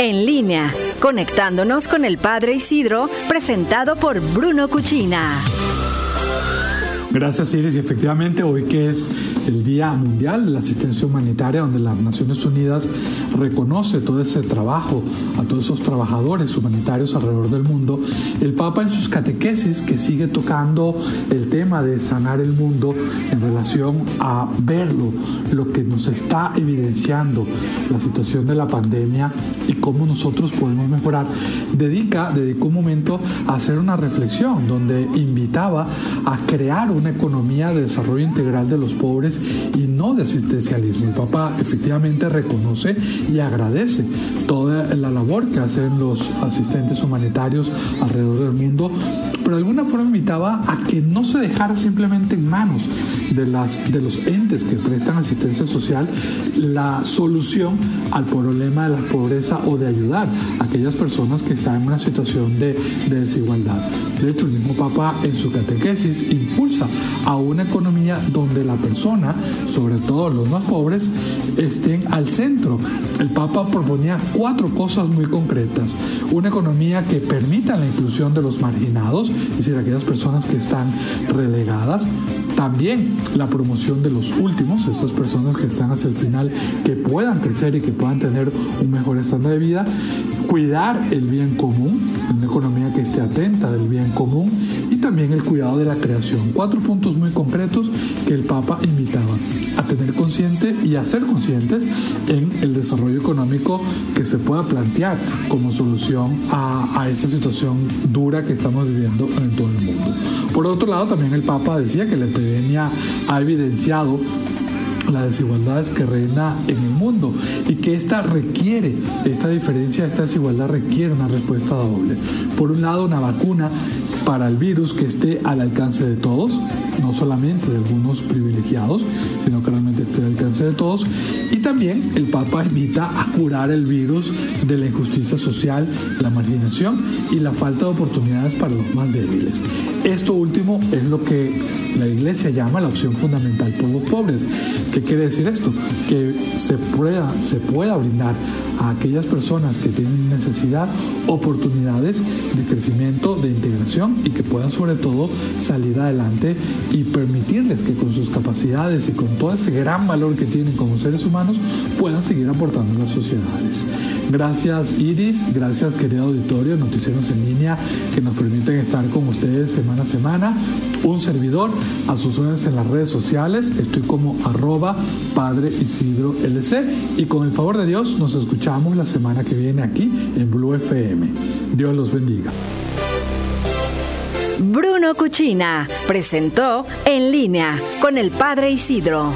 En línea, conectándonos con el Padre Isidro, presentado por Bruno Cuchina. Gracias Iris y efectivamente hoy que es el Día Mundial de la Asistencia Humanitaria, donde las Naciones Unidas reconoce todo ese trabajo a todos esos trabajadores humanitarios alrededor del mundo, el Papa en sus catequesis, que sigue tocando el tema de sanar el mundo en relación a verlo, lo que nos está evidenciando la situación de la pandemia y cómo nosotros podemos mejorar, dedica, dedicó un momento a hacer una reflexión donde invitaba a crear una economía de desarrollo integral de los pobres y no de asistencialismo. El Papa efectivamente reconoce y agradece toda la labor que hacen los asistentes humanitarios alrededor del mundo, pero de alguna forma invitaba a que no se dejara simplemente en manos de, las, de los entes que prestan asistencia social la solución al problema de la pobreza o de ayudar a aquellas personas que están en una situación de, de desigualdad. De hecho, el mismo Papa en su catequesis impulsa a una economía donde la persona, sobre todo los más pobres, estén al centro. El Papa proponía cuatro cosas muy concretas. Una economía que permita la inclusión de los marginados, es decir, aquellas personas que están relegadas. También la promoción de los últimos, esas personas que están hacia el final, que puedan crecer y que puedan tener un mejor estándar de vida. Cuidar el bien común, una economía que esté atenta del bien común y también el cuidado de la creación. Cuatro puntos muy concretos que el Papa invitaba a tener consciente y a ser conscientes en el desarrollo económico que se pueda plantear como solución a, a esta situación dura que estamos viviendo en todo el mundo. Por otro lado, también el Papa decía que la epidemia ha evidenciado las desigualdades que reina en el mundo y que esta requiere, esta diferencia, esta desigualdad requiere una respuesta doble. Por un lado, una vacuna para el virus que esté al alcance de todos, no solamente de algunos privilegiados, sino que realmente esté al alcance de todos. También el Papa invita a curar el virus de la injusticia social, la marginación y la falta de oportunidades para los más débiles. Esto último es lo que la Iglesia llama la opción fundamental por los pobres. ¿Qué quiere decir esto? Que se pueda, se pueda brindar a aquellas personas que tienen necesidad oportunidades de crecimiento, de integración y que puedan sobre todo salir adelante y permitirles que con sus capacidades y con todo ese gran valor que tienen como seres humanos puedan seguir aportando a las sociedades. Gracias Iris, gracias querido auditorio, noticieros en línea que nos permiten estar con ustedes semana a semana. Un servidor, a sus órdenes en las redes sociales, estoy como arroba Padre Isidro LC y con el favor de Dios nos escuchamos la semana que viene aquí en Blue FM. Dios los bendiga. Bruno Cuchina presentó En línea con el Padre Isidro.